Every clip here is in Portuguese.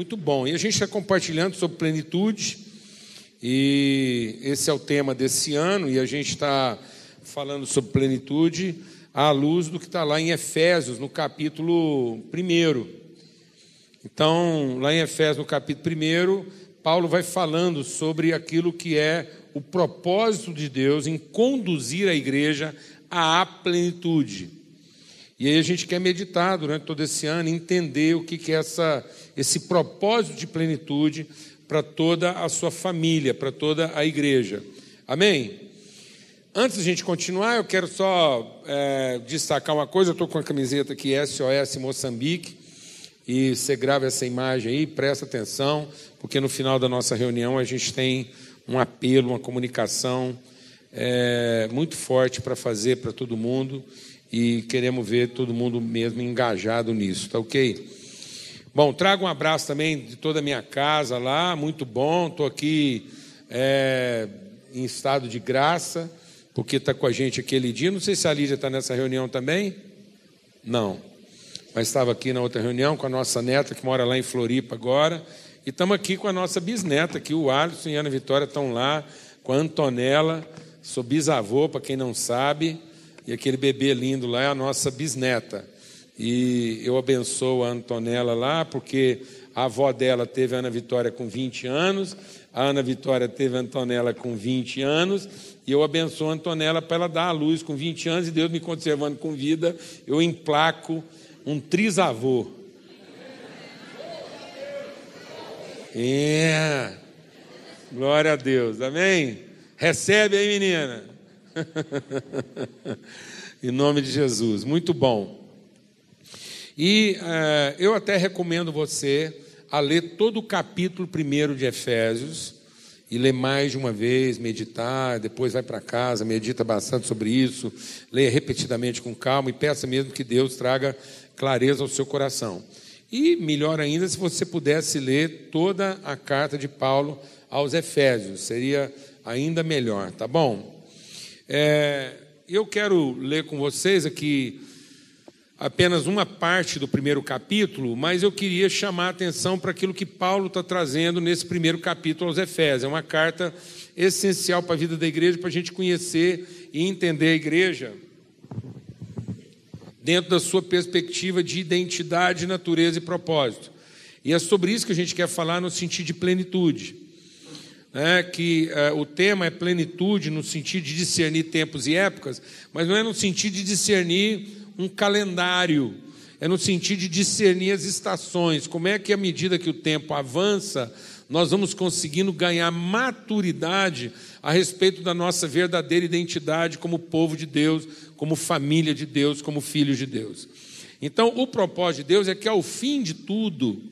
Muito bom. E a gente está compartilhando sobre plenitude, e esse é o tema desse ano, e a gente está falando sobre plenitude à luz do que está lá em Efésios, no capítulo 1. Então, lá em Efésios, no capítulo 1, Paulo vai falando sobre aquilo que é o propósito de Deus em conduzir a igreja à plenitude. E aí a gente quer meditar durante todo esse ano, entender o que é essa, esse propósito de plenitude para toda a sua família, para toda a igreja. Amém? Antes de a gente continuar, eu quero só é, destacar uma coisa. Eu estou com a camiseta aqui SOS Moçambique. E você grava essa imagem aí, presta atenção, porque no final da nossa reunião a gente tem um apelo, uma comunicação é, muito forte para fazer para todo mundo e queremos ver todo mundo mesmo engajado nisso, tá ok? Bom, trago um abraço também de toda a minha casa lá, muito bom, estou aqui é, em estado de graça, porque está com a gente aquele dia. Não sei se a Lídia está nessa reunião também. Não, mas estava aqui na outra reunião com a nossa neta que mora lá em Floripa agora. E estamos aqui com a nossa bisneta, aqui o Alisson e a Ana Vitória estão lá, com a Antonella, sou bisavô, para quem não sabe, e aquele bebê lindo lá é a nossa bisneta. E eu abençoo a Antonella lá, porque a avó dela teve a Ana Vitória com 20 anos, a Ana Vitória teve a Antonella com 20 anos, e eu abençoo a Antonella para ela dar a luz com 20 anos, e Deus me conservando com vida, eu emplaco um trisavô. É. Glória a Deus. Amém? Recebe aí, menina. em nome de Jesus. Muito bom. E uh, eu até recomendo você a ler todo o capítulo primeiro de Efésios e ler mais de uma vez, meditar, depois vai para casa, medita bastante sobre isso, leia repetidamente com calma e peça mesmo que Deus traga clareza ao seu coração. E melhor ainda se você pudesse ler toda a carta de Paulo aos Efésios, seria ainda melhor, tá bom? É, eu quero ler com vocês aqui apenas uma parte do primeiro capítulo, mas eu queria chamar a atenção para aquilo que Paulo está trazendo nesse primeiro capítulo aos Efésios. É uma carta essencial para a vida da igreja, para a gente conhecer e entender a igreja dentro da sua perspectiva de identidade, natureza e propósito. E é sobre isso que a gente quer falar no sentido de plenitude. É, que é, o tema é plenitude no sentido de discernir tempos e épocas, mas não é no sentido de discernir um calendário, é no sentido de discernir as estações. Como é que, à medida que o tempo avança, nós vamos conseguindo ganhar maturidade a respeito da nossa verdadeira identidade como povo de Deus, como família de Deus, como filhos de Deus. Então, o propósito de Deus é que ao fim de tudo,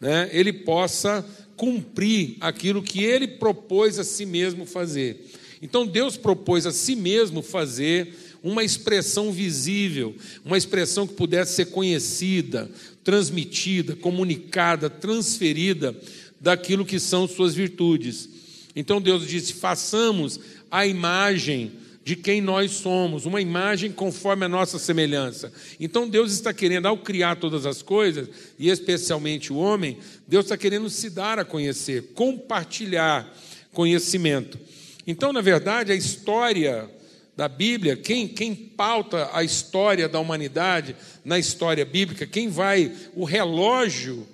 né, ele possa cumprir aquilo que ele propôs a si mesmo fazer. Então, Deus propôs a si mesmo fazer uma expressão visível, uma expressão que pudesse ser conhecida, transmitida, comunicada, transferida daquilo que são suas virtudes. Então Deus disse: façamos a imagem de quem nós somos, uma imagem conforme a nossa semelhança. Então Deus está querendo, ao criar todas as coisas, e especialmente o homem, Deus está querendo se dar a conhecer, compartilhar conhecimento. Então, na verdade, a história da Bíblia, quem, quem pauta a história da humanidade na história bíblica, quem vai, o relógio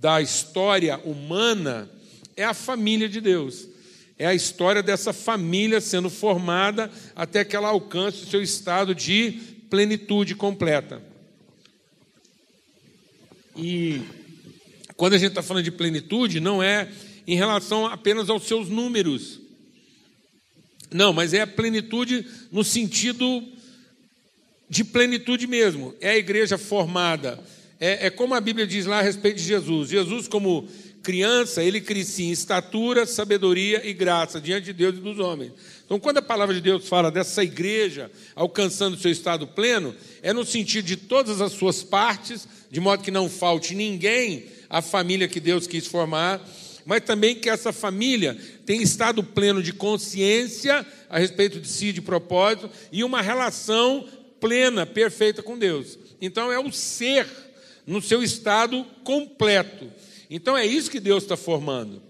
da história humana é a família de Deus é a história dessa família sendo formada até que ela alcance o seu estado de plenitude completa. E quando a gente está falando de plenitude, não é em relação apenas aos seus números. Não, mas é a plenitude no sentido de plenitude mesmo. É a igreja formada. É, é como a Bíblia diz lá a respeito de Jesus. Jesus, como criança, ele crescia em estatura, sabedoria e graça diante de Deus e dos homens. Então, quando a palavra de Deus fala dessa igreja alcançando seu estado pleno, é no sentido de todas as suas partes, de modo que não falte ninguém à família que Deus quis formar, mas também que essa família tenha estado pleno de consciência a respeito de si, de propósito, e uma relação plena, perfeita com Deus. Então, é o ser no seu estado completo. Então é isso que Deus está formando.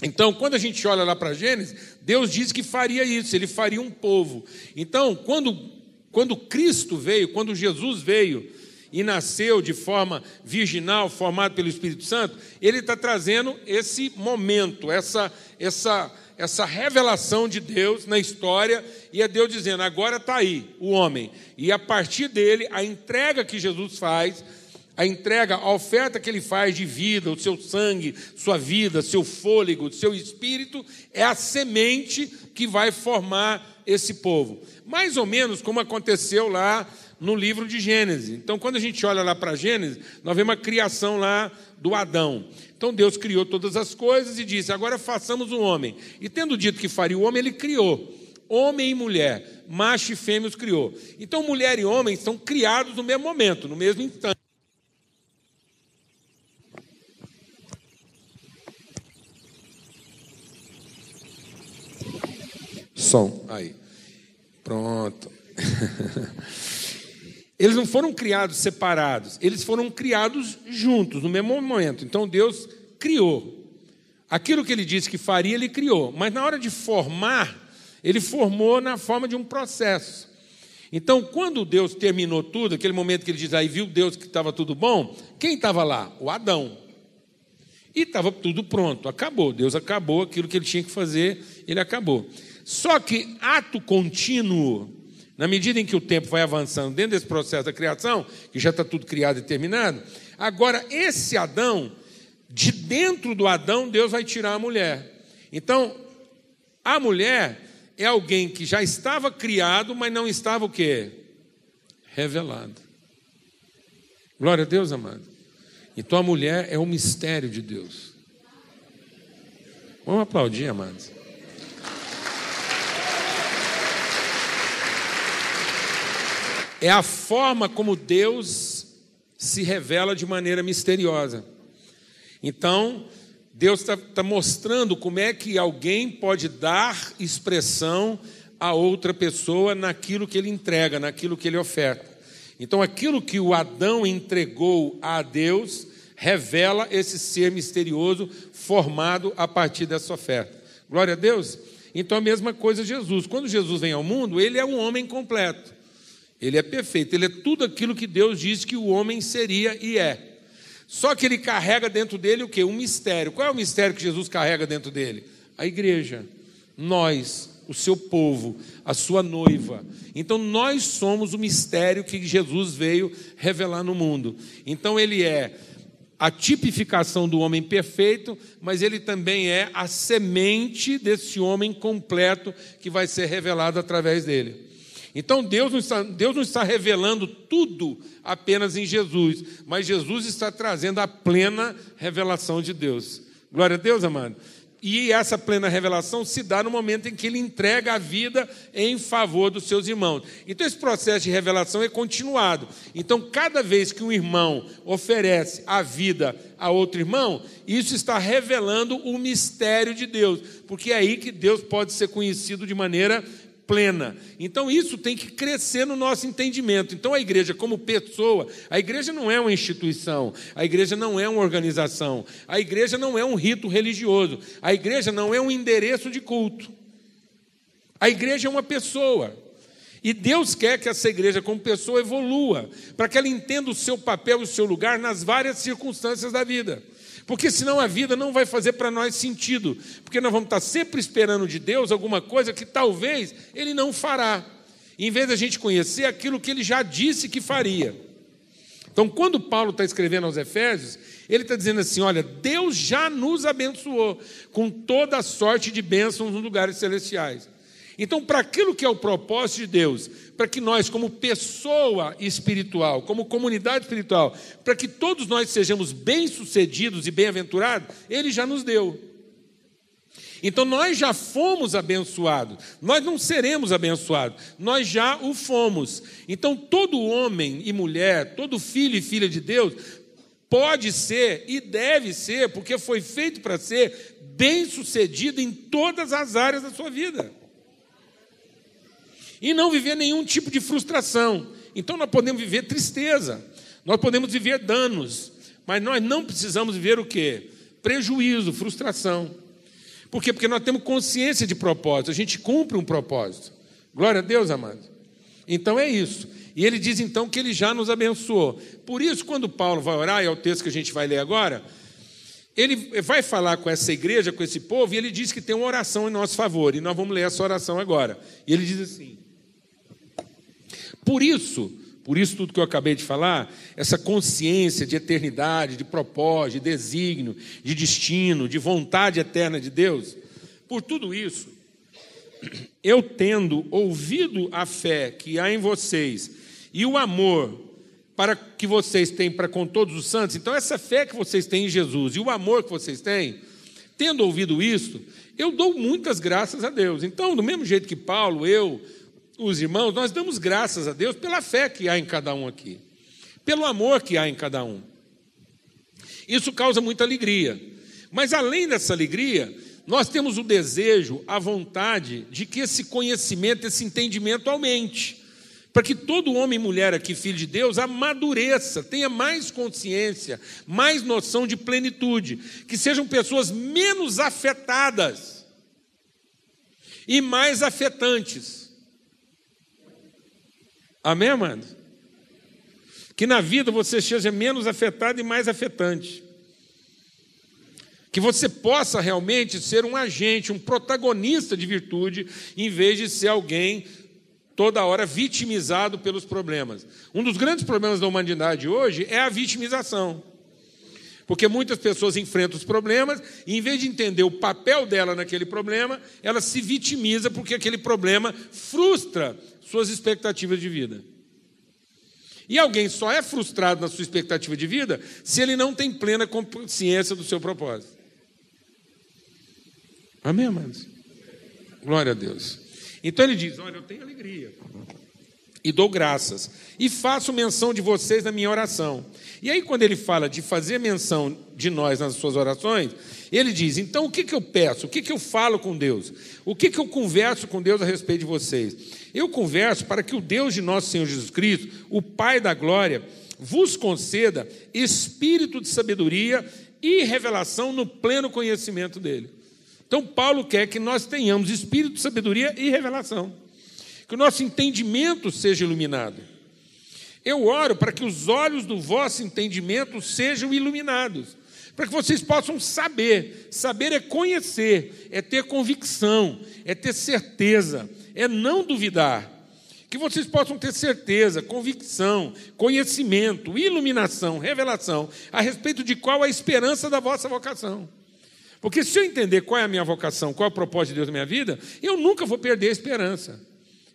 Então, quando a gente olha lá para Gênesis, Deus diz que faria isso, ele faria um povo. Então, quando, quando Cristo veio, quando Jesus veio e nasceu de forma virginal, formado pelo Espírito Santo, ele está trazendo esse momento, essa, essa, essa revelação de Deus na história, e é Deus dizendo: agora está aí o homem, e a partir dele, a entrega que Jesus faz a entrega, a oferta que ele faz de vida, o seu sangue, sua vida, seu fôlego, seu espírito, é a semente que vai formar esse povo. Mais ou menos como aconteceu lá no livro de Gênesis. Então, quando a gente olha lá para Gênesis, nós vemos a criação lá do Adão. Então, Deus criou todas as coisas e disse: agora façamos um homem. E tendo dito que faria o homem, ele criou. Homem e mulher, macho e fêmea os criou. Então, mulher e homem são criados no mesmo momento, no mesmo instante. Som. Aí. Pronto. Eles não foram criados separados, eles foram criados juntos, no mesmo momento. Então Deus criou. Aquilo que ele disse que faria, ele criou. Mas na hora de formar, ele formou na forma de um processo. Então, quando Deus terminou tudo, aquele momento que ele diz, aí viu Deus que estava tudo bom, quem estava lá? O Adão. E estava tudo pronto, acabou. Deus acabou aquilo que ele tinha que fazer, ele acabou. Só que ato contínuo, na medida em que o tempo vai avançando dentro desse processo da criação, que já está tudo criado e terminado, agora esse Adão, de dentro do Adão, Deus vai tirar a mulher. Então, a mulher é alguém que já estava criado, mas não estava o quê? Revelado. Glória a Deus, amado. Então a mulher é o mistério de Deus. Vamos aplaudir, amados. É a forma como Deus se revela de maneira misteriosa. Então, Deus está tá mostrando como é que alguém pode dar expressão a outra pessoa naquilo que ele entrega, naquilo que ele oferta. Então, aquilo que o Adão entregou a Deus revela esse ser misterioso formado a partir dessa oferta. Glória a Deus. Então, a mesma coisa Jesus. Quando Jesus vem ao mundo, ele é um homem completo. Ele é perfeito, ele é tudo aquilo que Deus disse que o homem seria e é. Só que ele carrega dentro dele o que? Um mistério. Qual é o mistério que Jesus carrega dentro dele? A igreja. Nós, o seu povo, a sua noiva. Então nós somos o mistério que Jesus veio revelar no mundo. Então ele é a tipificação do homem perfeito, mas ele também é a semente desse homem completo que vai ser revelado através dele. Então Deus não, está, Deus não está revelando tudo apenas em Jesus, mas Jesus está trazendo a plena revelação de Deus. Glória a Deus, amado. E essa plena revelação se dá no momento em que ele entrega a vida em favor dos seus irmãos. Então, esse processo de revelação é continuado. Então, cada vez que um irmão oferece a vida a outro irmão, isso está revelando o mistério de Deus, porque é aí que Deus pode ser conhecido de maneira plena. Então isso tem que crescer no nosso entendimento. Então a igreja, como pessoa, a igreja não é uma instituição, a igreja não é uma organização, a igreja não é um rito religioso, a igreja não é um endereço de culto. A igreja é uma pessoa. E Deus quer que essa igreja, como pessoa, evolua, para que ela entenda o seu papel e o seu lugar nas várias circunstâncias da vida. Porque senão a vida não vai fazer para nós sentido. Porque nós vamos estar sempre esperando de Deus alguma coisa que talvez Ele não fará. Em vez da gente conhecer aquilo que Ele já disse que faria. Então, quando Paulo está escrevendo aos Efésios, ele está dizendo assim: olha, Deus já nos abençoou com toda a sorte de bênçãos nos lugares celestiais. Então, para aquilo que é o propósito de Deus, para que nós, como pessoa espiritual, como comunidade espiritual, para que todos nós sejamos bem-sucedidos e bem-aventurados, Ele já nos deu. Então nós já fomos abençoados, nós não seremos abençoados, nós já o fomos. Então todo homem e mulher, todo filho e filha de Deus, pode ser e deve ser, porque foi feito para ser bem-sucedido em todas as áreas da sua vida e não viver nenhum tipo de frustração. Então nós podemos viver tristeza, nós podemos viver danos, Mas nós não precisamos viver o quê? Prejuízo, frustração. Por quê? Porque nós temos consciência de propósito, a gente cumpre um propósito. Glória a Deus, amado. Então é isso. E ele diz então que ele já nos abençoou. Por isso, quando Paulo vai orar, e é o texto que a gente vai ler agora, ele vai falar com essa igreja, com esse povo, e ele diz que tem uma oração em nosso favor. E nós vamos ler essa oração agora. E ele diz assim: Por isso, por isso, tudo que eu acabei de falar, essa consciência de eternidade, de propósito, de desígnio, de destino, de vontade eterna de Deus, por tudo isso, eu tendo ouvido a fé que há em vocês e o amor para que vocês têm para com todos os santos, então essa fé que vocês têm em Jesus e o amor que vocês têm, tendo ouvido isso, eu dou muitas graças a Deus. Então, do mesmo jeito que Paulo, eu, os irmãos, nós damos graças a Deus pela fé que há em cada um aqui, pelo amor que há em cada um. Isso causa muita alegria. Mas além dessa alegria, nós temos o desejo, a vontade de que esse conhecimento, esse entendimento aumente. Para que todo homem e mulher aqui, filho de Deus, amadureça, tenha mais consciência, mais noção de plenitude, que sejam pessoas menos afetadas e mais afetantes. Amém, amado? Que na vida você seja menos afetado e mais afetante. Que você possa realmente ser um agente, um protagonista de virtude, em vez de ser alguém toda hora vitimizado pelos problemas. Um dos grandes problemas da humanidade hoje é a vitimização. Porque muitas pessoas enfrentam os problemas e, em vez de entender o papel dela naquele problema, ela se vitimiza porque aquele problema frustra suas expectativas de vida. E alguém só é frustrado na sua expectativa de vida se ele não tem plena consciência do seu propósito. Amém, amados? Glória a Deus. Então ele diz: Olha, eu tenho alegria e dou graças, e faço menção de vocês na minha oração. E aí, quando ele fala de fazer menção de nós nas suas orações, ele diz: então o que, que eu peço? O que, que eu falo com Deus? O que, que eu converso com Deus a respeito de vocês? Eu converso para que o Deus de nosso Senhor Jesus Cristo, o Pai da glória, vos conceda espírito de sabedoria e revelação no pleno conhecimento dele. Então, Paulo quer que nós tenhamos espírito de sabedoria e revelação que o nosso entendimento seja iluminado. Eu oro para que os olhos do vosso entendimento sejam iluminados, para que vocês possam saber. Saber é conhecer, é ter convicção, é ter certeza, é não duvidar. Que vocês possam ter certeza, convicção, conhecimento, iluminação, revelação a respeito de qual a esperança da vossa vocação. Porque se eu entender qual é a minha vocação, qual é o propósito de Deus na minha vida, eu nunca vou perder a esperança.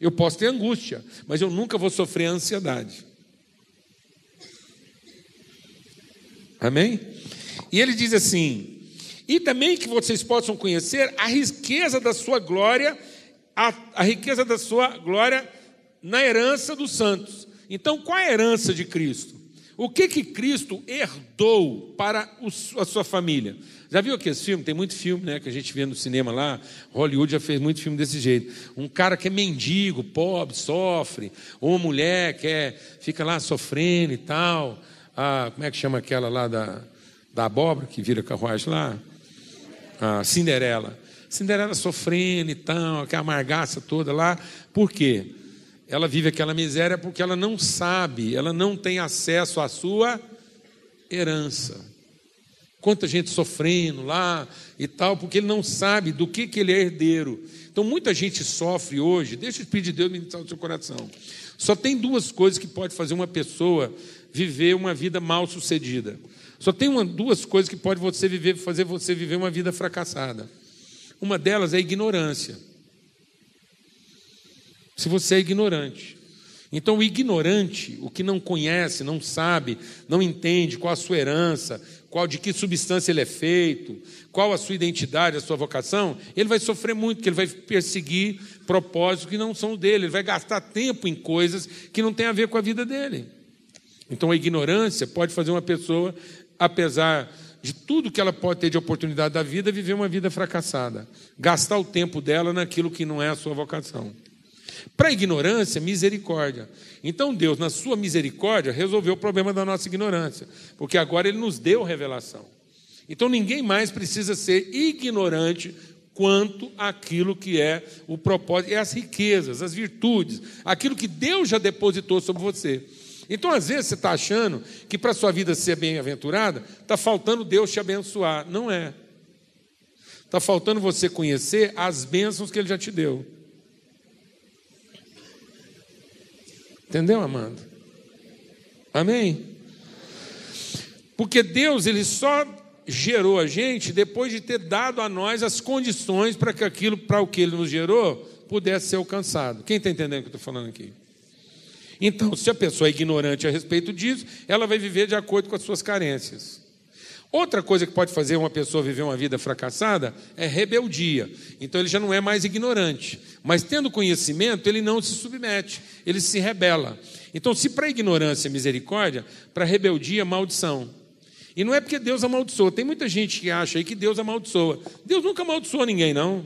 Eu posso ter angústia, mas eu nunca vou sofrer ansiedade. Amém? E ele diz assim: e também que vocês possam conhecer a riqueza da sua glória, a, a riqueza da sua glória na herança dos santos. Então, qual é a herança de Cristo? O que que Cristo herdou para a sua família? Já viu aqueles filmes? Tem muito filme né, que a gente vê no cinema lá. Hollywood já fez muito filme desse jeito. Um cara que é mendigo, pobre, sofre. Ou uma mulher que é, fica lá sofrendo e tal. Ah, como é que chama aquela lá da, da abóbora que vira carruagem lá? A Cinderela. Cinderela sofrendo e tal, aquela amargaça toda lá. Por quê? Ela vive aquela miséria porque ela não sabe, ela não tem acesso à sua herança. Quanta gente sofrendo lá e tal, porque ele não sabe do que, que ele é herdeiro. Então, muita gente sofre hoje, deixa o Espírito de Deus ministrar no seu coração. Só tem duas coisas que pode fazer uma pessoa viver uma vida mal sucedida. Só tem uma, duas coisas que pode você viver, fazer você viver uma vida fracassada. Uma delas é a ignorância. Se você é ignorante. Então, o ignorante, o que não conhece, não sabe, não entende qual a sua herança, qual de que substância ele é feito, qual a sua identidade, a sua vocação, ele vai sofrer muito, porque ele vai perseguir propósitos que não são dele, ele vai gastar tempo em coisas que não têm a ver com a vida dele. Então a ignorância pode fazer uma pessoa, apesar de tudo que ela pode ter de oportunidade da vida, viver uma vida fracassada, gastar o tempo dela naquilo que não é a sua vocação. Para a ignorância, misericórdia. Então Deus, na sua misericórdia, resolveu o problema da nossa ignorância, porque agora Ele nos deu revelação. Então ninguém mais precisa ser ignorante quanto aquilo que é o propósito, é as riquezas, as virtudes, aquilo que Deus já depositou sobre você. Então, às vezes, você está achando que para a sua vida ser bem-aventurada, está faltando Deus te abençoar. Não é. Está faltando você conhecer as bênçãos que Ele já te deu. Entendeu, Amanda? Amém? Porque Deus, Ele só gerou a gente depois de ter dado a nós as condições para que aquilo para o que Ele nos gerou pudesse ser alcançado. Quem está entendendo o que eu estou falando aqui? Então, se a pessoa é ignorante a respeito disso, ela vai viver de acordo com as suas carências. Outra coisa que pode fazer uma pessoa viver uma vida fracassada é rebeldia. Então ele já não é mais ignorante, mas tendo conhecimento, ele não se submete, ele se rebela. Então, se para ignorância é misericórdia, para rebeldia é maldição. E não é porque Deus amaldiçoa. Tem muita gente que acha aí que Deus amaldiçoa. Deus nunca amaldiçoou ninguém, não.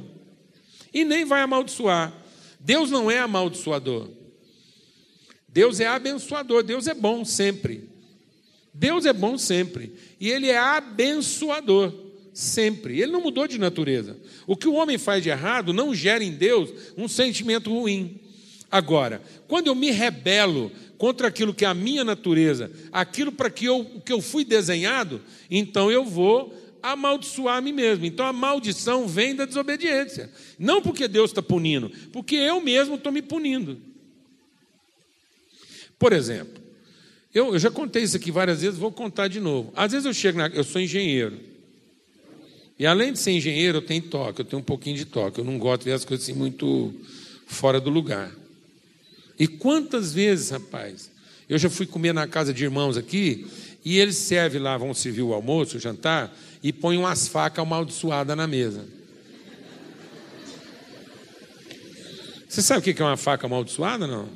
E nem vai amaldiçoar. Deus não é amaldiçoador. Deus é abençoador. Deus é bom sempre. Deus é bom sempre. E Ele é abençoador sempre. Ele não mudou de natureza. O que o homem faz de errado não gera em Deus um sentimento ruim. Agora, quando eu me rebelo contra aquilo que é a minha natureza, aquilo para que eu, que eu fui desenhado, então eu vou amaldiçoar a mim mesmo. Então a maldição vem da desobediência. Não porque Deus está punindo, porque eu mesmo estou me punindo. Por exemplo, eu, eu, já contei isso aqui várias vezes, vou contar de novo. Às vezes eu chego na. Eu sou engenheiro. E além de ser engenheiro, eu tenho toque, eu tenho um pouquinho de toque. Eu não gosto de ver as coisas assim muito fora do lugar. E quantas vezes, rapaz, eu já fui comer na casa de irmãos aqui, e eles servem lá, vão servir o almoço, o jantar, e põem umas facas amaldiçoadas na mesa. Você sabe o que é uma faca amaldiçoada, não?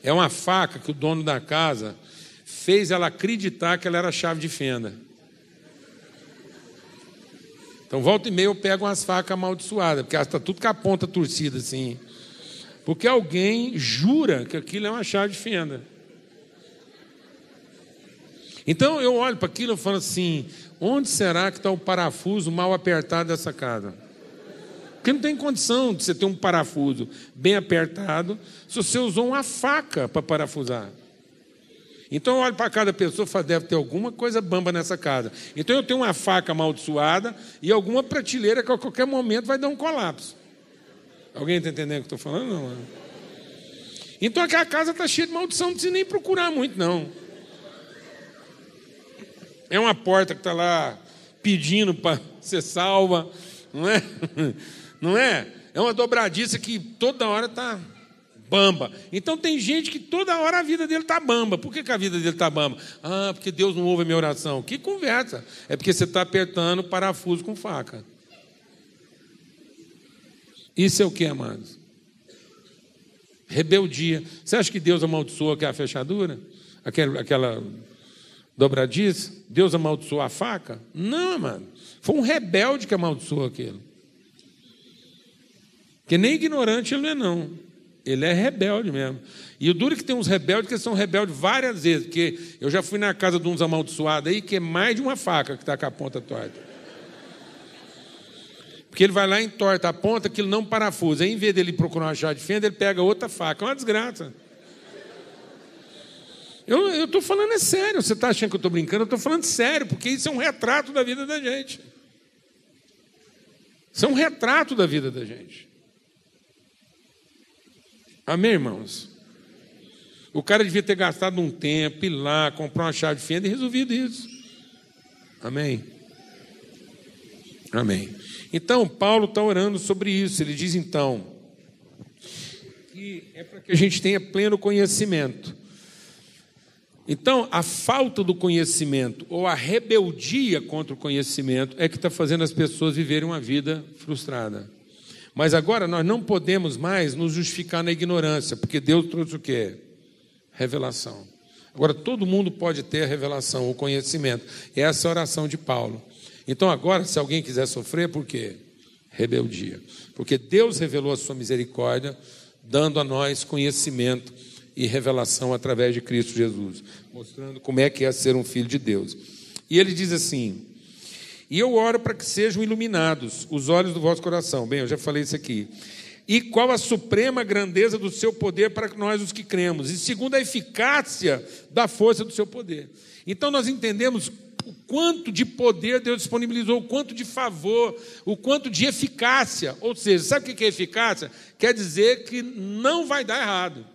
É uma faca que o dono da casa fez ela acreditar que ela era chave de fenda. Então, volta e meia eu pego umas facas amaldiçoadas, porque está tudo com a ponta torcida assim. Porque alguém jura que aquilo é uma chave de fenda. Então eu olho para aquilo e falo assim: onde será que está o parafuso mal apertado dessa casa? Porque não tem condição de você ter um parafuso bem apertado se você usou uma faca para parafusar. Então eu olho para cada pessoa e falo, deve ter alguma coisa bamba nessa casa. Então eu tenho uma faca amaldiçoada e alguma prateleira que a qualquer momento vai dar um colapso. Alguém está entendendo o que eu estou falando? Não. Né? Então aquela casa está cheia de maldição, não precisa nem procurar muito, não. É uma porta que está lá pedindo para ser salva, não é? não é? É uma dobradiça que toda hora está bamba. Então tem gente que toda hora a vida dele está bamba. Por que, que, a vida dele está bamba? Ah, porque Deus não ouve a minha oração. Que conversa? É porque você está apertando parafuso com faca. Isso é o que, amados? Rebeldia. Você acha que Deus amaldiçoou aquela fechadura? Aquela, aquela dobradiça? Deus amaldiçoou a faca? Não, mano. Foi um rebelde que amaldiçoou aquilo. Que nem ignorante ele não é, não. Ele é rebelde mesmo. E o duro é que tem uns rebeldes que são rebeldes várias vezes, porque eu já fui na casa de uns amaldiçoados aí, que é mais de uma faca que está com a ponta torta. Porque ele vai lá e entorta a ponta, ele não parafusa. Aí, em vez dele procurar uma chave de fenda, ele pega outra faca. É uma desgraça. Eu estou falando é sério. Você está achando que eu estou brincando? Eu estou falando sério, porque isso é um retrato da vida da gente. Isso é um retrato da vida da gente. Amém, irmãos? O cara devia ter gastado um tempo, ir lá, comprar uma chave de fenda e resolvido isso. Amém? Amém. Então, Paulo está orando sobre isso. Ele diz então que é para que a gente tenha pleno conhecimento. Então, a falta do conhecimento ou a rebeldia contra o conhecimento é que está fazendo as pessoas viverem uma vida frustrada. Mas agora nós não podemos mais nos justificar na ignorância, porque Deus trouxe o quê? Revelação. Agora todo mundo pode ter a revelação, o conhecimento. Essa é a oração de Paulo. Então agora, se alguém quiser sofrer, por quê? Rebeldia. Porque Deus revelou a sua misericórdia dando a nós conhecimento e revelação através de Cristo Jesus, mostrando como é que é ser um filho de Deus. E ele diz assim: E eu oro para que sejam iluminados os olhos do vosso coração. Bem, eu já falei isso aqui. E qual a suprema grandeza do seu poder para nós os que cremos, e segundo a eficácia da força do seu poder. Então nós entendemos o quanto de poder Deus disponibilizou, o quanto de favor, o quanto de eficácia. Ou seja, sabe o que é eficácia? Quer dizer que não vai dar errado.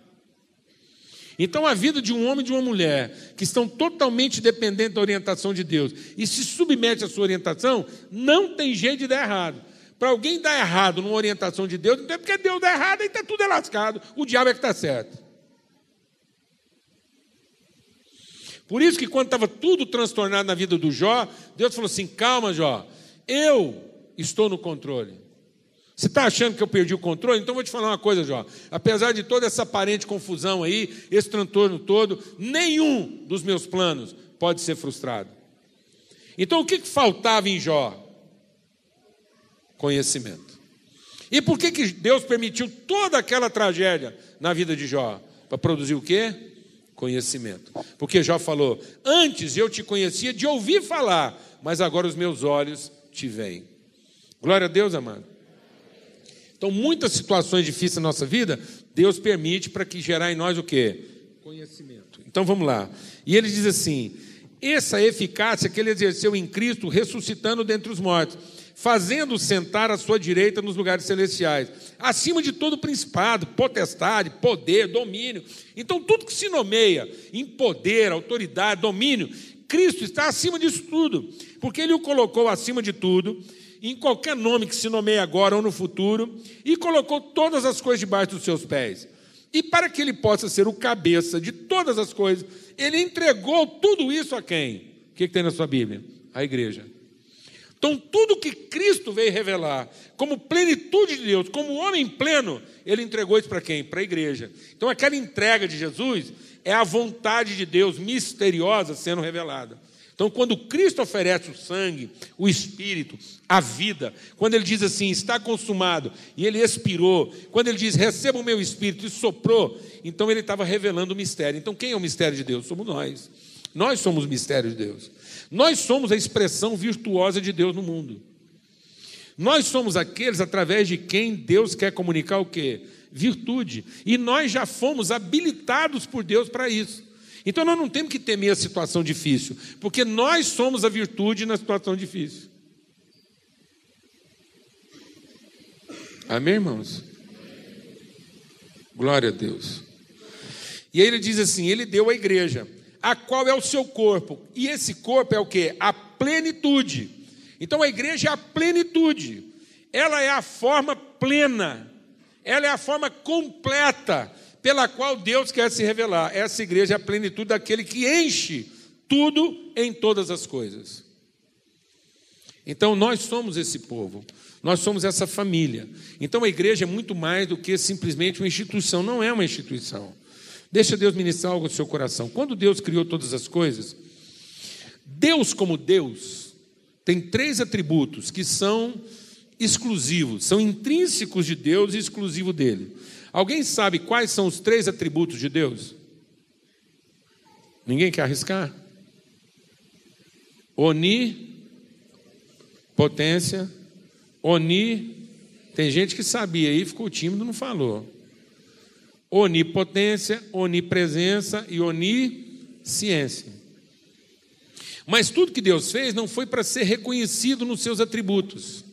Então, a vida de um homem e de uma mulher que estão totalmente dependentes da orientação de Deus e se submete à sua orientação, não tem jeito de dar errado. Para alguém dar errado numa orientação de Deus, não é porque Deus dá errado, aí está tudo lascado, o diabo é que está certo. Por isso que quando estava tudo transtornado na vida do Jó, Deus falou assim: calma, Jó, eu estou no controle. Você está achando que eu perdi o controle? Então vou te falar uma coisa, Jó. Apesar de toda essa aparente confusão aí, esse transtorno todo, nenhum dos meus planos pode ser frustrado. Então o que, que faltava em Jó? Conhecimento. E por que, que Deus permitiu toda aquela tragédia na vida de Jó? Para produzir o quê? conhecimento. Porque Jó falou: Antes eu te conhecia de ouvir falar, mas agora os meus olhos te veem. Glória a Deus, amado. Então, muitas situações difíceis na nossa vida, Deus permite para que gerar em nós o quê? Conhecimento. Então vamos lá. E ele diz assim: essa eficácia que ele exerceu em Cristo, ressuscitando dentre os mortos fazendo sentar à sua direita nos lugares celestiais, acima de todo principado, potestade, poder, domínio. Então, tudo que se nomeia em poder, autoridade, domínio, Cristo está acima disso tudo, porque Ele o colocou acima de tudo, em qualquer nome que se nomeie agora ou no futuro, e colocou todas as coisas debaixo dos seus pés. E para que Ele possa ser o cabeça de todas as coisas, Ele entregou tudo isso a quem? O que, que tem na sua Bíblia? A igreja. Então, tudo que Cristo veio revelar, como plenitude de Deus, como homem pleno, ele entregou isso para quem? Para a igreja. Então, aquela entrega de Jesus é a vontade de Deus misteriosa sendo revelada. Então, quando Cristo oferece o sangue, o espírito, a vida, quando ele diz assim, está consumado, e ele expirou, quando ele diz, receba o meu espírito, e soprou, então ele estava revelando o mistério. Então, quem é o mistério de Deus? Somos nós. Nós somos o mistério de Deus. Nós somos a expressão virtuosa de Deus no mundo. Nós somos aqueles através de quem Deus quer comunicar o quê? Virtude. E nós já fomos habilitados por Deus para isso. Então nós não temos que temer a situação difícil, porque nós somos a virtude na situação difícil. Amém, irmãos? Glória a Deus. E aí ele diz assim: Ele deu à igreja a qual é o seu corpo. E esse corpo é o que? A plenitude. Então a igreja é a plenitude. Ela é a forma plena. Ela é a forma completa pela qual Deus quer se revelar. Essa igreja é a plenitude daquele que enche tudo em todas as coisas. Então nós somos esse povo. Nós somos essa família. Então a igreja é muito mais do que simplesmente uma instituição, não é uma instituição. Deixa Deus ministrar algo no seu coração. Quando Deus criou todas as coisas, Deus, como Deus, tem três atributos que são exclusivos, são intrínsecos de Deus e exclusivos dele. Alguém sabe quais são os três atributos de Deus? Ninguém quer arriscar? Oni, potência, oni. Tem gente que sabia aí, ficou tímido, não falou onipotência, onipresença e onisciência. Mas tudo que Deus fez não foi para ser reconhecido nos seus atributos.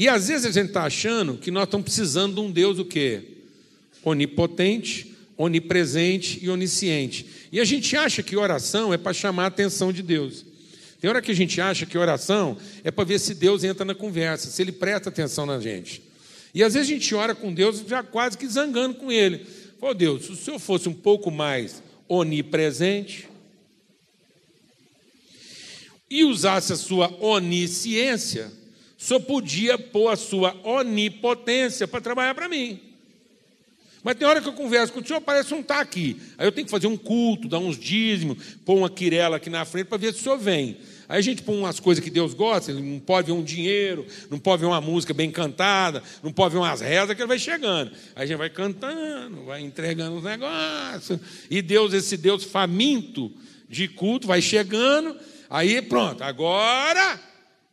E às vezes a gente está achando que nós estamos precisando de um Deus o quê? Onipotente, onipresente e onisciente. E a gente acha que oração é para chamar a atenção de Deus. Tem hora que a gente acha que oração é para ver se Deus entra na conversa, se ele presta atenção na gente. E às vezes a gente ora com Deus já quase que zangando com Ele. Pô, Deus, se o Senhor fosse um pouco mais onipresente e usasse a sua onisciência, só podia pôr a sua onipotência para trabalhar para mim. Mas tem hora que eu converso com o senhor, parece não estar tá aqui. Aí eu tenho que fazer um culto, dar uns dízimos, pôr uma quirela aqui na frente para ver se o senhor vem. Aí a gente põe umas coisas que Deus gosta, não pode ver um dinheiro, não pode ver uma música bem cantada, não pode ver umas rezas que ele vai chegando. Aí a gente vai cantando, vai entregando os negócios. E Deus, esse Deus faminto de culto, vai chegando. Aí pronto, agora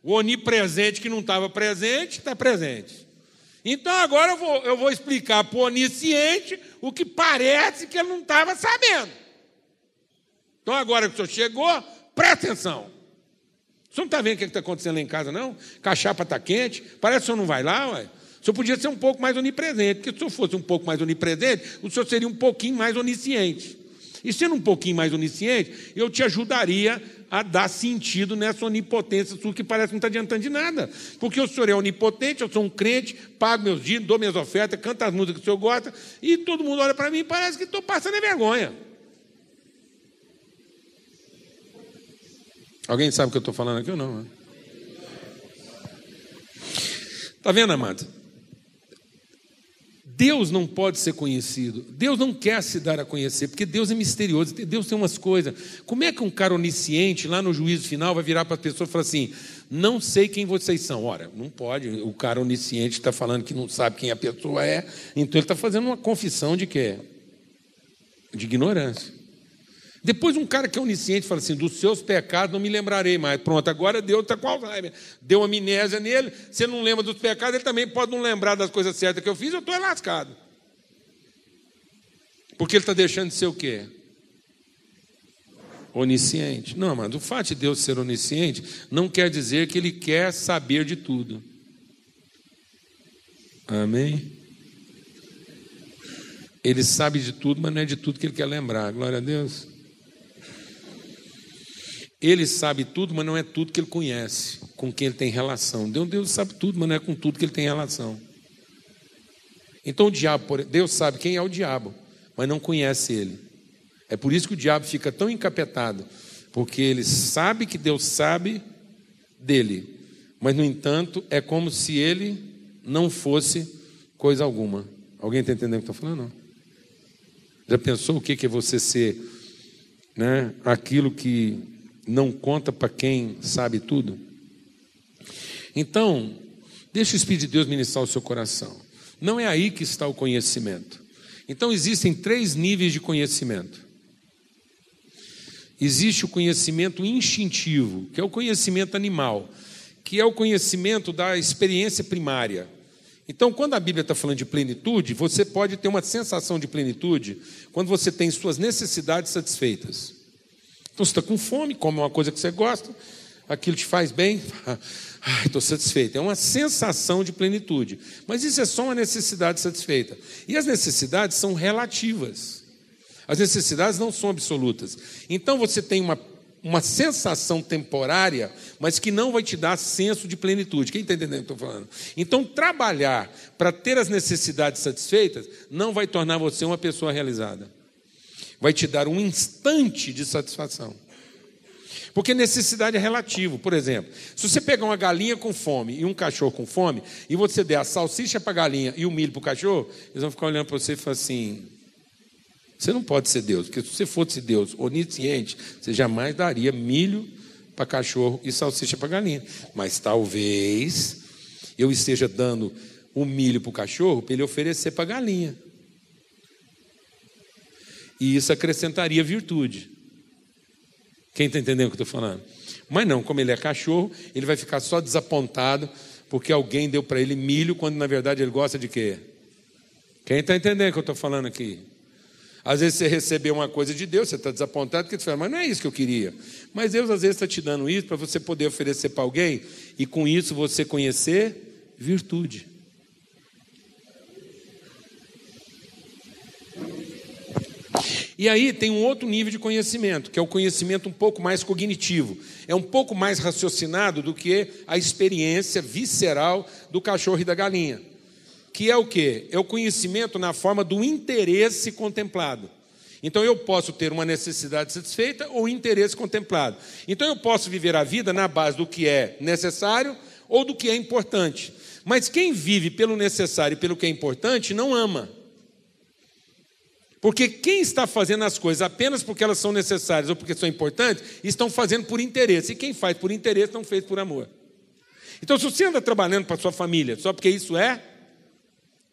o onipresente que não estava presente, está presente. Então agora eu vou, eu vou explicar para o onisciente o que parece que ele não estava sabendo. Então agora que o senhor chegou, presta atenção. O senhor não está vendo o que está acontecendo lá em casa, não? Cachapa está quente, parece que o senhor não vai lá, ué. O senhor podia ser um pouco mais onipresente, porque se o senhor fosse um pouco mais onipresente, o senhor seria um pouquinho mais onisciente. E sendo um pouquinho mais onisciente, eu te ajudaria a dar sentido nessa onipotência sua que parece não estar tá adiantando de nada. Porque o senhor é onipotente, eu sou um crente, pago meus dias, dou minhas ofertas, canto as músicas que o senhor gosta, e todo mundo olha para mim e parece que estou passando vergonha. Alguém sabe o que eu estou falando aqui ou não? Está vendo, amado? Deus não pode ser conhecido. Deus não quer se dar a conhecer, porque Deus é misterioso. Deus tem umas coisas. Como é que um cara onisciente, lá no juízo final, vai virar para a pessoa e falar assim: Não sei quem vocês são? Ora, não pode. O cara onisciente está falando que não sabe quem a pessoa é, então ele está fazendo uma confissão de quê? De ignorância. Depois um cara que é onisciente fala assim: dos seus pecados não me lembrarei mais. Pronto, agora Deus está com Alzheimer. Deu amnésia nele, você não lembra dos pecados, ele também pode não lembrar das coisas certas que eu fiz, eu estou lascado. Porque ele está deixando de ser o quê? Onisciente. Não, mas o fato de Deus ser onisciente não quer dizer que ele quer saber de tudo. Amém? Ele sabe de tudo, mas não é de tudo que ele quer lembrar. Glória a Deus. Ele sabe tudo, mas não é tudo que ele conhece, com quem ele tem relação. Deus, Deus sabe tudo, mas não é com tudo que ele tem relação. Então o diabo, Deus sabe quem é o diabo, mas não conhece ele. É por isso que o diabo fica tão encapetado, porque ele sabe que Deus sabe dele, mas no entanto é como se ele não fosse coisa alguma. Alguém está entendendo o que estou falando? Não. Já pensou o que é você ser né, aquilo que não conta para quem sabe tudo? Então, deixa o Espírito de Deus ministrar o seu coração. Não é aí que está o conhecimento. Então, existem três níveis de conhecimento. Existe o conhecimento instintivo, que é o conhecimento animal, que é o conhecimento da experiência primária. Então, quando a Bíblia está falando de plenitude, você pode ter uma sensação de plenitude quando você tem suas necessidades satisfeitas. Então você está com fome, come uma coisa que você gosta, aquilo te faz bem, estou satisfeito. É uma sensação de plenitude. Mas isso é só uma necessidade satisfeita. E as necessidades são relativas. As necessidades não são absolutas. Então você tem uma, uma sensação temporária, mas que não vai te dar senso de plenitude. Quem está entendendo o que estou falando? Então, trabalhar para ter as necessidades satisfeitas não vai tornar você uma pessoa realizada vai te dar um instante de satisfação. Porque necessidade é relativo. Por exemplo, se você pegar uma galinha com fome e um cachorro com fome, e você der a salsicha para a galinha e o milho para o cachorro, eles vão ficar olhando para você e falar assim: você não pode ser Deus, porque se você fosse Deus onisciente, você jamais daria milho para cachorro e salsicha para galinha. Mas talvez eu esteja dando o milho para o cachorro para ele oferecer para a galinha. E isso acrescentaria virtude. Quem está entendendo o que eu estou falando? Mas não, como ele é cachorro, ele vai ficar só desapontado porque alguém deu para ele milho, quando na verdade ele gosta de quê? Quem está entendendo o que eu estou falando aqui? Às vezes você recebeu uma coisa de Deus, você está desapontado, porque você fala, mas não é isso que eu queria. Mas Deus às vezes está te dando isso para você poder oferecer para alguém e com isso você conhecer virtude. E aí tem um outro nível de conhecimento, que é o conhecimento um pouco mais cognitivo. É um pouco mais raciocinado do que a experiência visceral do cachorro e da galinha. Que é o que? É o conhecimento na forma do interesse contemplado. Então eu posso ter uma necessidade satisfeita ou interesse contemplado. Então eu posso viver a vida na base do que é necessário ou do que é importante. Mas quem vive pelo necessário e pelo que é importante não ama. Porque quem está fazendo as coisas apenas porque elas são necessárias ou porque são importantes, estão fazendo por interesse. E quem faz por interesse não fez por amor. Então, se você anda trabalhando para sua família só porque isso é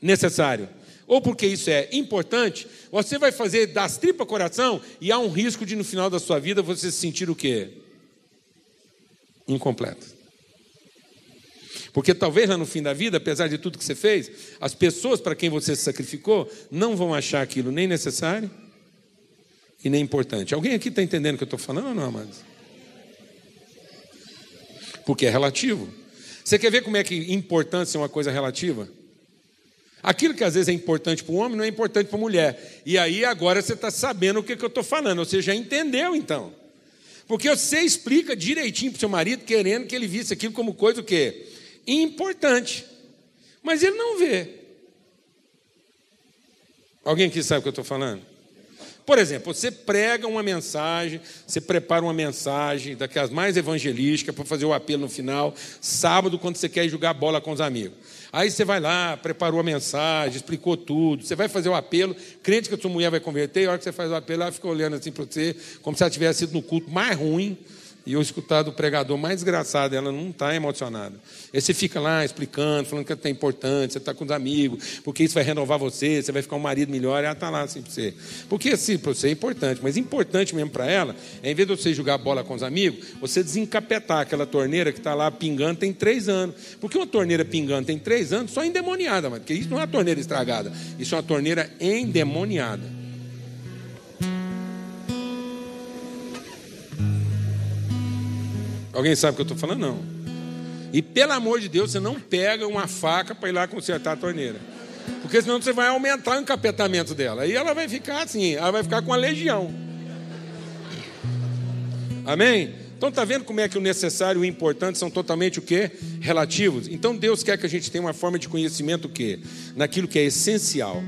necessário, ou porque isso é importante, você vai fazer das tripas coração e há um risco de no final da sua vida você se sentir o quê? Incompleto. Porque talvez lá no fim da vida, apesar de tudo que você fez, as pessoas para quem você se sacrificou não vão achar aquilo nem necessário e nem importante. Alguém aqui está entendendo o que eu estou falando ou não, amados? Porque é relativo. Você quer ver como é que importância é uma coisa relativa? Aquilo que às vezes é importante para o homem não é importante para a mulher. E aí agora você está sabendo o que, que eu estou falando. Você já entendeu então. Porque você explica direitinho para o seu marido, querendo que ele visse aquilo como coisa o quê? Importante. Mas ele não vê. Alguém aqui sabe o que eu estou falando? Por exemplo, você prega uma mensagem, você prepara uma mensagem, daquelas mais evangelísticas, para fazer o apelo no final, sábado, quando você quer jogar bola com os amigos. Aí você vai lá, preparou a mensagem, explicou tudo, você vai fazer o apelo, crente que a sua mulher vai converter, e a hora que você faz o apelo, ela fica olhando assim para você, como se ela tivesse sido no culto mais ruim, e eu escutar do pregador mais desgraçado, ela não está emocionada. Aí você fica lá explicando, falando que é importante, você está com os amigos, porque isso vai renovar você, você vai ficar um marido melhor, ela está lá assim para você. Porque assim, para você é importante, mas importante mesmo para ela, é em vez de você jogar bola com os amigos, você desencapetar aquela torneira que está lá pingando tem três anos. Porque uma torneira pingando tem três anos, só endemoniada, porque isso não é uma torneira estragada, isso é uma torneira endemoniada. Alguém sabe o que eu estou falando? Não. E pelo amor de Deus, você não pega uma faca para ir lá consertar a torneira. Porque senão você vai aumentar o encapetamento dela. Aí ela vai ficar assim, ela vai ficar com a legião. Amém? Então está vendo como é que o necessário e o importante são totalmente o quê? Relativos. Então Deus quer que a gente tenha uma forma de conhecimento o quê? Naquilo que é essencial.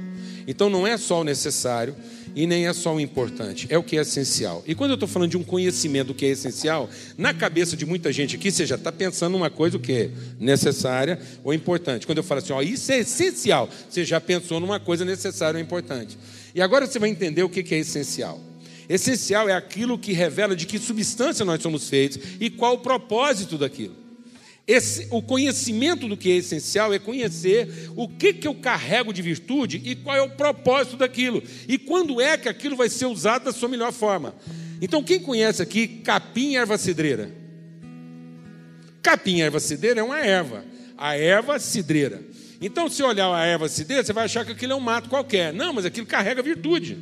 Então não é só o necessário, e nem é só o importante, é o que é essencial. E quando eu estou falando de um conhecimento que é essencial, na cabeça de muita gente aqui, você já está pensando numa coisa o que é necessária ou importante. Quando eu falo assim, ó, isso é essencial, você já pensou numa coisa necessária ou importante. E agora você vai entender o que é essencial. Essencial é aquilo que revela de que substância nós somos feitos e qual o propósito daquilo. Esse, o conhecimento do que é essencial é conhecer o que, que eu carrego de virtude e qual é o propósito daquilo. E quando é que aquilo vai ser usado da sua melhor forma. Então, quem conhece aqui capim e erva cidreira? Capim e erva cidreira é uma erva. A erva cidreira. Então, se olhar a erva cidreira, você vai achar que aquilo é um mato qualquer. Não, mas aquilo carrega virtude.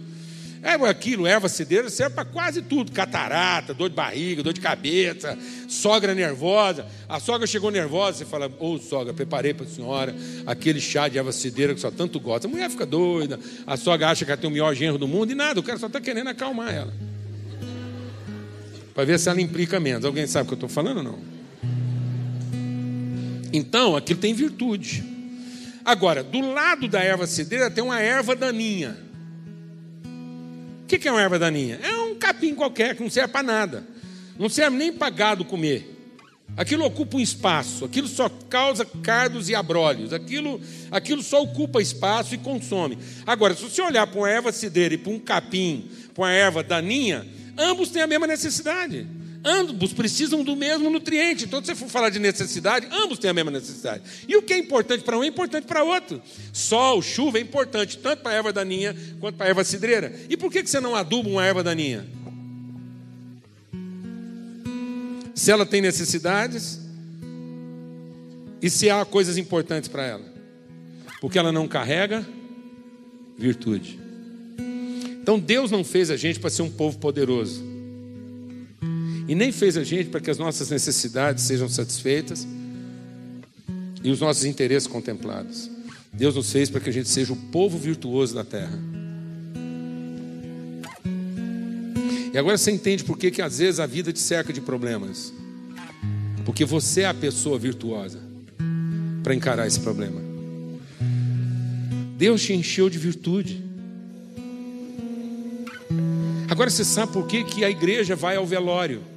É aquilo, erva cideira, serve para quase tudo: catarata, dor de barriga, dor de cabeça, sogra nervosa. A sogra chegou nervosa, você fala: Ô oh, sogra, preparei para a senhora aquele chá de erva cideira que só tanto gosta. A mulher fica doida, a sogra acha que ela tem o melhor genro do mundo e nada, o cara só está querendo acalmar ela. Para ver se ela implica menos. Alguém sabe o que eu estou falando ou não? Então, aquilo tem virtude. Agora, do lado da erva cideira tem uma erva daninha. Que é uma erva daninha? É um capim qualquer que não serve para nada. Não serve nem para gado comer. Aquilo ocupa um espaço, aquilo só causa cardos e abrolhos, aquilo, aquilo só ocupa espaço e consome. Agora, se você olhar para uma erva cideira e para um capim, para uma erva daninha, ambos têm a mesma necessidade. Ambos precisam do mesmo nutriente. Então, se você for falar de necessidade, ambos têm a mesma necessidade. E o que é importante para um é importante para outro. Sol, chuva é importante tanto para a erva daninha quanto para a erva cidreira. E por que você não aduba uma erva daninha? Se ela tem necessidades e se há coisas importantes para ela. Porque ela não carrega virtude. Então Deus não fez a gente para ser um povo poderoso. E nem fez a gente para que as nossas necessidades sejam satisfeitas e os nossos interesses contemplados. Deus nos fez para que a gente seja o povo virtuoso da terra. E agora você entende por que, que às vezes a vida te cerca de problemas. Porque você é a pessoa virtuosa para encarar esse problema. Deus te encheu de virtude. Agora você sabe por que, que a igreja vai ao velório.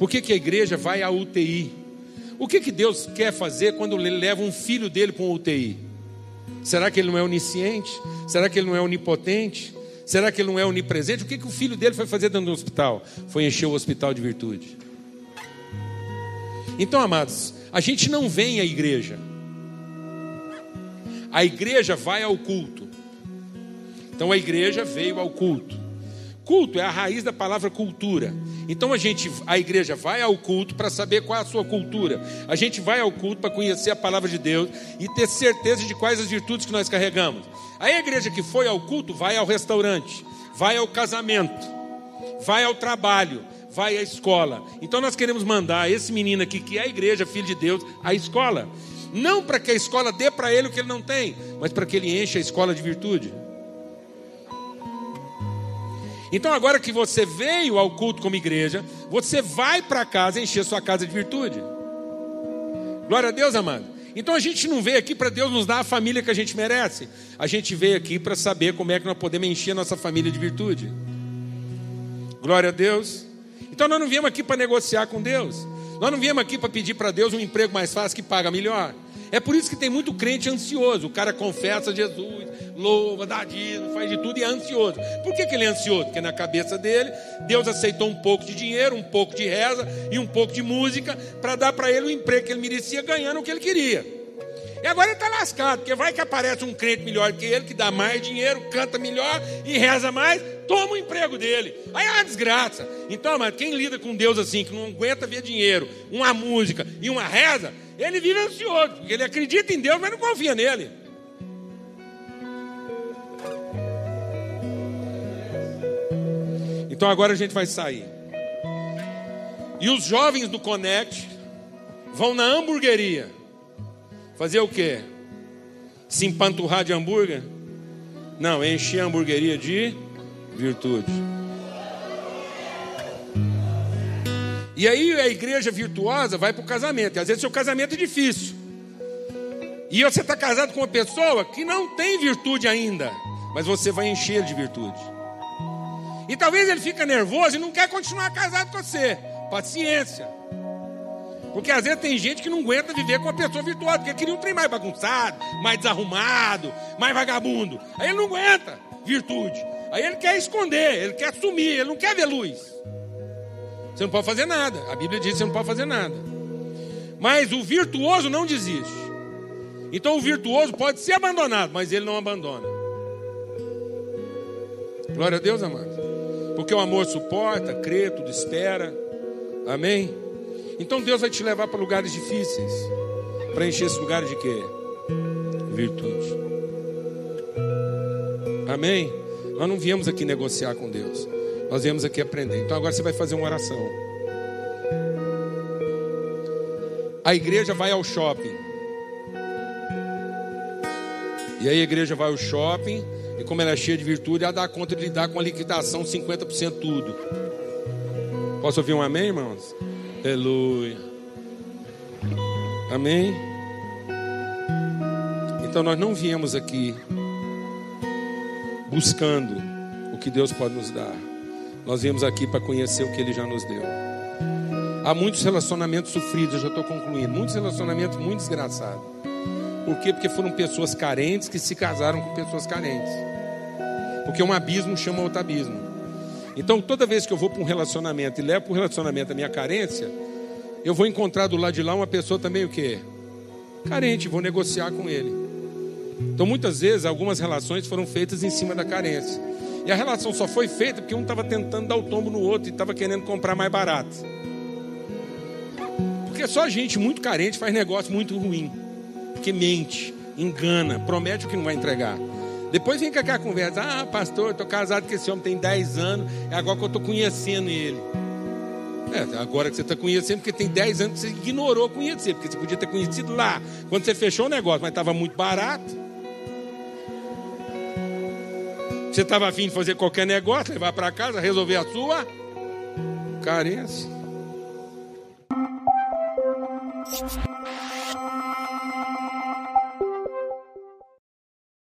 Por que, que a igreja vai à UTI? O que, que Deus quer fazer quando ele leva um filho dele para uma UTI? Será que ele não é onisciente? Será que ele não é onipotente? Será que ele não é onipresente? O que, que o filho dele foi fazer dentro do hospital? Foi encher o hospital de virtude. Então, amados, a gente não vem à igreja. A igreja vai ao culto. Então a igreja veio ao culto. Culto é a raiz da palavra cultura. Então a gente, a igreja vai ao culto para saber qual é a sua cultura. A gente vai ao culto para conhecer a palavra de Deus e ter certeza de quais as virtudes que nós carregamos. A igreja que foi ao culto vai ao restaurante, vai ao casamento, vai ao trabalho, vai à escola. Então nós queremos mandar esse menino aqui, que é a igreja, filho de Deus, à escola. Não para que a escola dê para ele o que ele não tem, mas para que ele encha a escola de virtude. Então, agora que você veio ao culto como igreja, você vai para casa encher sua casa de virtude. Glória a Deus, amado. Então a gente não veio aqui para Deus nos dar a família que a gente merece. A gente veio aqui para saber como é que nós podemos encher a nossa família de virtude. Glória a Deus. Então nós não viemos aqui para negociar com Deus. Nós não viemos aqui para pedir para Deus um emprego mais fácil que paga melhor. É por isso que tem muito crente ansioso. O cara confessa Jesus, louva, dá dízimo, faz de tudo e é ansioso. Por que, que ele é ansioso? Porque na cabeça dele, Deus aceitou um pouco de dinheiro, um pouco de reza e um pouco de música para dar para ele o emprego que ele merecia, ganhando o que ele queria. E agora ele está lascado, porque vai que aparece um crente melhor que ele, que dá mais dinheiro, canta melhor e reza mais, toma o emprego dele. Aí é uma desgraça. Então, mas quem lida com Deus assim, que não aguenta ver dinheiro, uma música e uma reza, ele vive ansioso, porque ele acredita em Deus, mas não confia nele. Então agora a gente vai sair. E os jovens do Connect vão na hamburgueria. Fazer o quê? Se empanturrar de hambúrguer? Não, encher a hamburgueria de virtude. E aí a igreja virtuosa vai para o casamento. E às vezes seu casamento é difícil. E você está casado com uma pessoa que não tem virtude ainda. Mas você vai encher de virtude. E talvez ele fica nervoso e não quer continuar casado com você. Paciência. Porque às vezes tem gente que não aguenta viver com uma pessoa virtuosa, porque queria um trem mais bagunçado, mais desarrumado, mais vagabundo. Aí ele não aguenta virtude. Aí ele quer esconder, ele quer sumir, ele não quer ver luz. Você não pode fazer nada. A Bíblia diz que você não pode fazer nada. Mas o virtuoso não desiste. Então o virtuoso pode ser abandonado, mas ele não abandona. Glória a Deus, amado. Porque o amor suporta, crê, tudo espera. Amém? Então Deus vai te levar para lugares difíceis. Para encher esses lugares de quê? Virtude. Amém? Nós não viemos aqui negociar com Deus. Nós viemos aqui aprender. Então agora você vai fazer uma oração. A igreja vai ao shopping. E aí a igreja vai ao shopping. E como ela é cheia de virtude, ela dá conta de lidar com a liquidação 50% tudo. Posso ouvir um amém, irmãos? Aleluia. Amém? Então nós não viemos aqui buscando o que Deus pode nos dar. Nós viemos aqui para conhecer o que Ele já nos deu. Há muitos relacionamentos sofridos, eu já estou concluindo. Muitos relacionamentos muito desgraçados. Por quê? Porque foram pessoas carentes que se casaram com pessoas carentes. Porque um abismo chama outro abismo. Então, toda vez que eu vou para um relacionamento e levo para o relacionamento a minha carência, eu vou encontrar do lado de lá uma pessoa também o quê? Carente, vou negociar com ele. Então, muitas vezes, algumas relações foram feitas em cima da carência. E a relação só foi feita porque um estava tentando dar o tombo no outro e estava querendo comprar mais barato. Porque só gente muito carente faz negócio muito ruim. Porque mente, engana, promete o que não vai entregar. Depois vem com aquela conversa: Ah, pastor, estou casado com esse homem tem 10 anos, é agora que eu estou conhecendo ele. É, agora que você está conhecendo, porque tem 10 anos que você ignorou conhecer, porque você podia ter conhecido lá, quando você fechou o negócio, mas estava muito barato. Você estava afim de fazer qualquer negócio, levar para casa, resolver a sua carência.